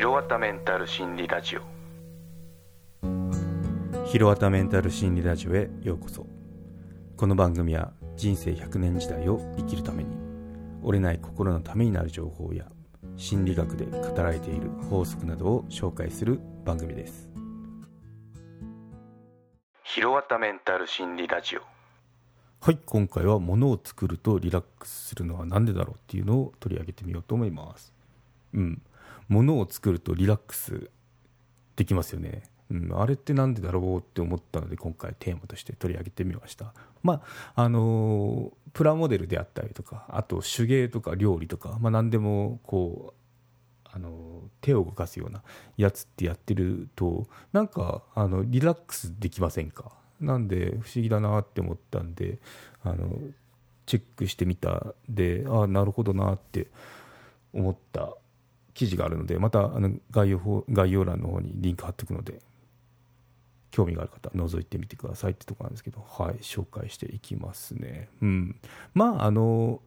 ヒロワタメンタル心理ラジオ。ヒロワタメンタル心理ラジオへようこそ。この番組は人生100年時代を生きるために折れない心のためになる情報や心理学で語られている法則などを紹介する番組です。ヒロワタメンタル心理ラジオ。はい今回は物を作るとリラックスするのは何でだろうっていうのを取り上げてみようと思います。うん物を作るとリラックスできますよね。うん、あれって何でだろうって思ったので今回テーマとして取り上げてみました。まああのプラモデルであったりとかあと手芸とか料理とか、まあ、何でもこうあの手を動かすようなやつってやってるとなんかあのリラックスできませんか？なんで不思議だなって思ったんであのチェックしてみたでああなるほどなって思った記事があるのでまたあの概要概要欄の方にリンク貼っておくので興味がある方覗いてみてくださいってとこなんですけどはい紹介していきますね。うん。まああの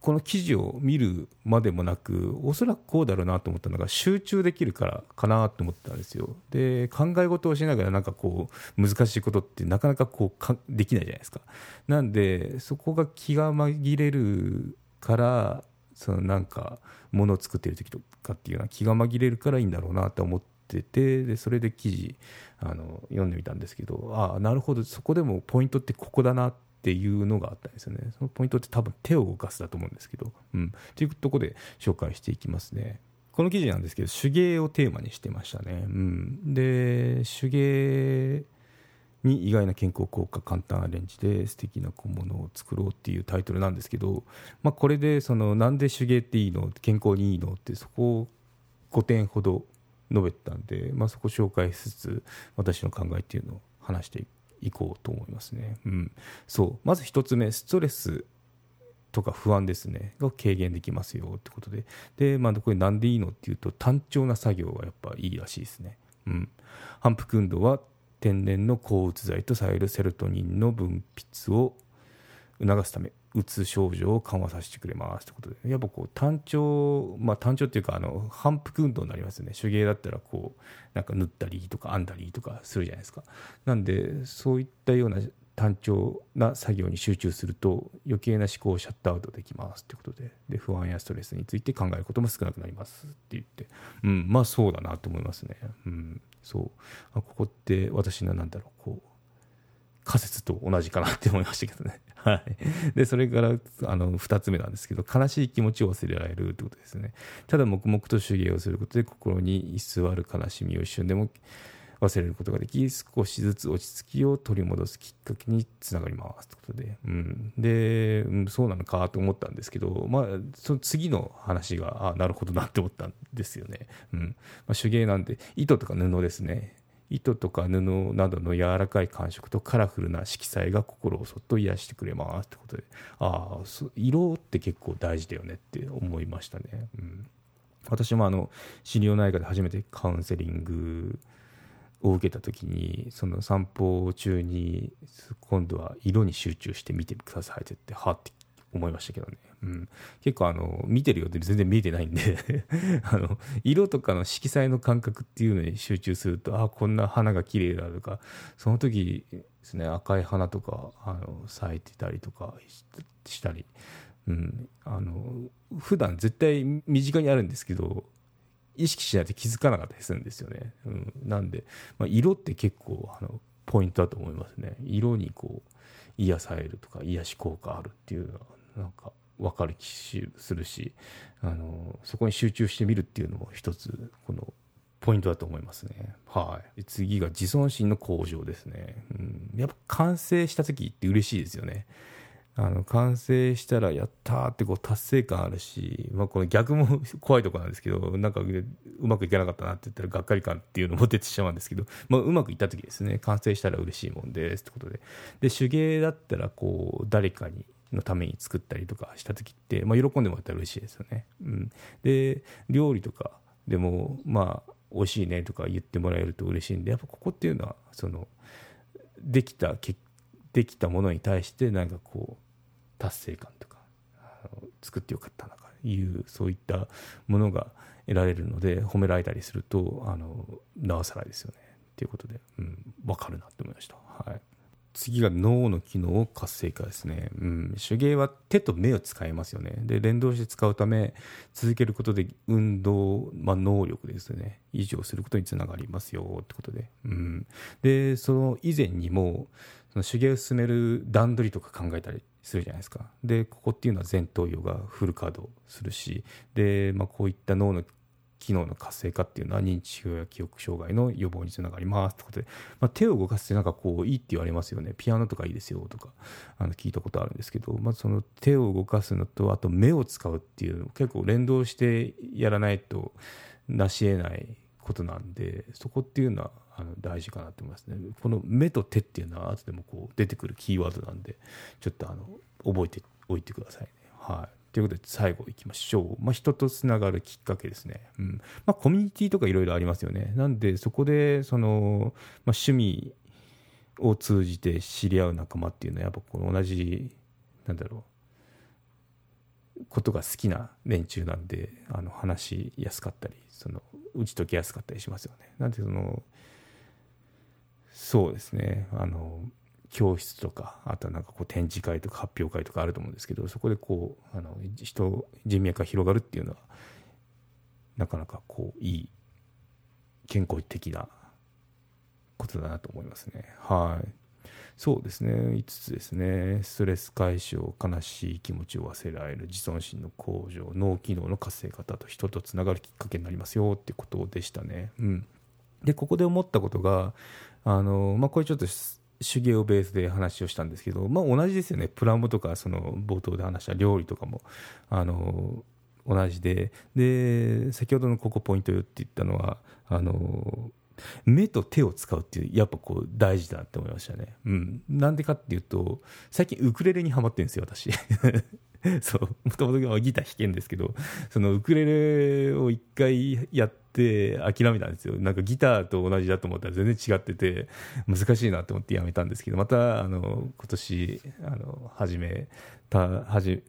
この記事を見るまでもなくおそらくこうだろうなと思ったのが集中できるからかなと思ったんですよ。で考え事をしながらなんかこう難しいことってなかなかこうかできないじゃないですか。なんでそこが気が紛れるからそのなんかものを作ってる時とかっていうのは気が紛れるからいいんだろうなと思っててでそれで記事あの読んでみたんですけどああなるほど。そこでもポイントってここだなっていうのがあったんですよね。そのポイントって多分手を動かすだと思うんですけど、うん、っていうとこで紹介していきますね。この記事なんですけど手芸をテーマにしてましたね、うん、で手芸に意外な健康効果簡単アレンジで素敵な小物を作ろうっていうタイトルなんですけど、まあ、これでそのなんで手芸っていいの？健康にいいの？ってそこを5点ほど述べたんで、まあ、そこ紹介しつつ私の考えっていうのを話していこうと思いますね。うん、そう。まず1つ目ストレスとか不安ですね。が軽減できますよってことで。で、まあ、これなんでいいの？っていうと単調な作業がやっぱいいらしいですね。うん、反復運動は天然の抗うつ剤とされるセロトニンの分泌を促すためうつ症状を緩和させてくれますということでやっぱこう単調まあ単調っていうかあの反復運動になりますよね手芸だったらこうなんか縫ったりとか編んだりとかするじゃないですか。なんでそういったような単調な作業に集中すると余計な思考をシャットアウトできますということでで不安やストレスについて考えることも少なくなりますって言って、うん、まあそうだなと思いますね、うん、そうあここって私のなんだろうこう仮説と同じかなって思いましたけどね。はい。で、それから、あの、二つ目なんですけど、悲しい気持ちを忘れられるってことですね。ただ黙々と手芸をすることで、心に居座る悲しみを一瞬でも忘れることができ、少しずつ落ち着きを取り戻すきっかけにつながりますってことで、うん。で、うん、そうなのかと思ったんですけど、まあ、その次の話が、あなるほどなって思ったんですよね。うん。まあ、手芸なんで、糸とか布ですね。糸とか布などの柔らかい感触とカラフルな色彩が心をそっと癒してくれますってことでああ色って結構大事だよねって思いましたね、うん、私もあの心療内科で初めてカウンセリングを受けた時にその散歩中に今度は色に集中して見てくださいって言ってはって思いましたけどね。うん、結構あの見てるようで全然見えてないんで。あの色とかの色彩の感覚っていうのに集中するとあこんな花が綺麗だとかその時ですね赤い花とかあの咲いてたりとかしたり、うん、あの普段絶対身近にあるんですけど意識しないと気づかなかったりするんですよね。うん、なんで、まあ、色って結構あのポイントだと思いますね。色にこう癒されるとか癒し効果あるっていうのはなんか分かる気するしあのそこに集中してみるっていうのも一つこのポイントだと思いますね。はい。次が自尊心の向上ですね。うん、やっぱ完成した時って嬉しいですよね。あの完成したらやったーってこう達成感あるし、まあ、この逆も 怖いとこなんですけどなんかうまくいかなかったなって言ったらがっかり感っていうのも出てしまうんですけど、まあ、うまくいった時ですね。完成したら嬉しいもんですってことで。で手芸だったらこう誰かにのために作ったりとかした時って、まあ、喜んでもらったら嬉しいですよね。うん、で料理とかでもまあ美味しいねとか言ってもらえると嬉しいんでやっぱここっていうのはそのできた結果できたものに対してなんかこう達成感とか作ってよかったなというそういったものが得られるので褒められたりするとあのなおさらですよねっていうことで、うん、分かるなって思いました。はい次が脳の機能を活性化ですね、うん、手芸は手と目を使いますよね。で連動して使うため続けることで運動、まあ、能力ですね。維持をすることにつながりますよってことで、うん、でその以前にもその手芸を進める段取りとか考えたりするじゃないですか。でここっていうのは前頭葉がフル稼働するしで、まあ、こういった脳の機能の活性化っていうのは認知症や記憶障害の予防につながりますってことで、まあ、手を動かすってなんかこういいって言われますよね。ピアノとかいいですよとかあの聞いたことあるんですけど、まずその手を動かすのとあと目を使うっていうの結構連動してやらないと成し得ないことなんでそこっていうのはあの大事かなと思いますね。この目と手っていうのは後でもこう出てくるキーワードなんでちょっとあの覚えておいてくださいね。はい。ということで最後いきましょう、まあ、人とつながるきっかけですね、うん。まあ、コミュニティとかいろいろありますよね。なんでそこでその、まあ、趣味を通じて知り合う仲間っていうのはやっぱこの同じなんだろうことが好きな連中なんであの話しやすかったりその打ち解けやすかったりしますよね。なんでそのそうですね。あの教室とかあとはなんかこう展示会とか発表会とかあると思うんですけどそこでこうあの人人脈が広がるっていうのはなかなかこういい健康的なことだなと思いますね。はい。そうですね。5つですね。ストレス解消悲しい気持ちを忘れられる自尊心の向上脳機能の活性化だと人とつながるきっかけになりますよってことでしたね。うん。でここで思ったことがあのまあこれちょっと手芸をベースで話をしたんですけど、まあ、同じですよね、プラモとかその冒頭で話した料理とかもあの同じでで、先ほどのここポイントよって言ったのはあの目と手を使うっていうやっぱこう大事だなって思いましたね。うん、なんでかっていうと最近ウクレレにはまってるんですよ私。そうもともとギター弾けんですけどそのウクレレを一回やって諦めたんですよ。なんかギターと同じだと思ったら全然違ってて難しいなと思ってやめたんですけどまたあの今年あの始めたはじ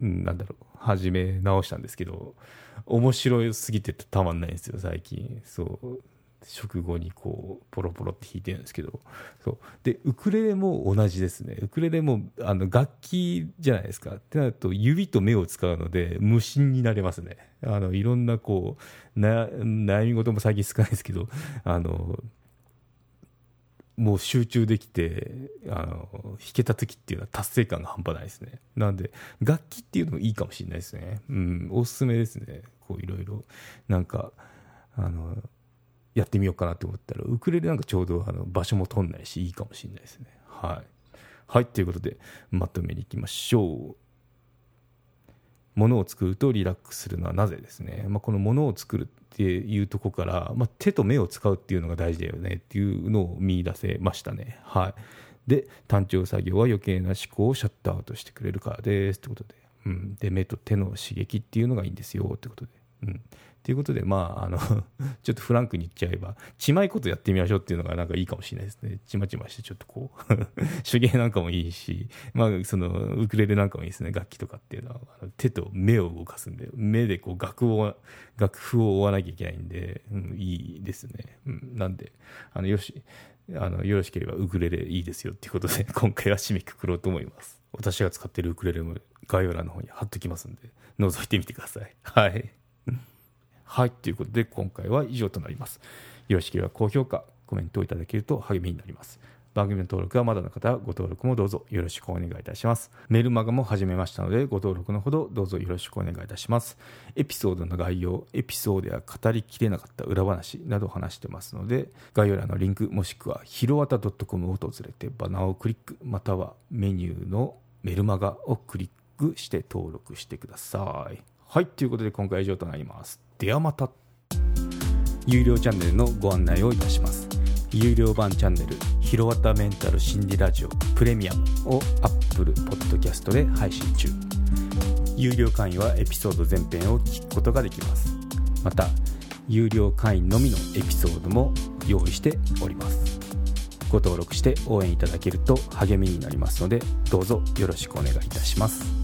なんだろう始め直したんですけど面白すぎてたまんないんですよ最近。そう。食後にこうポロポロって弾いてるんですけど。そう。でウクレレも同じですね。ウクレレもあの楽器じゃないですか。ってなると指と目を使うので無心になれますね。あのいろんなこう悩み事も最近少ないですけどあのもう集中できてあの弾けた時っていうのは達成感が半端ないですね。なんで楽器っていうのもいいかもしれないですね。うんおすすめですね。こういろいろ。なんかあのやってみようかなと思ったらウクレレなんかちょうどあの場所も取んないしいいかもしれないですね。はい。はいということでまとめにいきましょう。ものを作るとリラックスするのはなぜですね、まあ、このものを作るっていうとこから、まあ、手と目を使うっていうのが大事だよねっていうのを見出せましたね。はい。で単調作業は余計な思考をシャットアウトしてくれるからですってことで,、うん、で目と手の刺激っていうのがいいんですよってことで、うん、ということで、まあ、あの ちょっとフランクに言っちゃえば、ちまいことやってみましょうっていうのがなんかいいかもしれないですね。ちまちまして、ちょっとこう 手芸なんかもいいし、まあ、その、ウクレレなんかもいいですね。楽器とかっていうのは、手と目を動かすんで、目でこう楽を、楽譜を追わなきゃいけないんで、うん、いいですね。うん、なんで、あの、よし、あの、よろしければウクレレいいですよっていうことで、今回は締めくくろうと思います。私が使ってるウクレレも概要欄の方に貼っときますんで、覗いてみてください。はい。はい、ということで今回は以上となります。よろしければ高評価、コメントをいただけると励みになります。番組の登録はまだの方はご登録もどうぞよろしくお願いいたします。メルマガも始めましたのでご登録のほどどうぞよろしくお願いいたします。エピソードの概要、エピソードや語りきれなかった裏話など話してますので概要欄のリンクもしくはひろわた .com を訪れてバナーをクリックまたはメニューのメルマガをクリックして登録してください。はい、ということで今回は以上となります。ではまた。有料チャンネルのご案内をいたします。有料版チャンネル、ひろわたメンタル心理ラジオプレミアムを Apple Podcast で配信中。有料会員はエピソード全編を聞くことができます。また、有料会員のみのエピソードも用意しております。ご登録して応援いただけると励みになりますので、どうぞよろしくお願いいたします。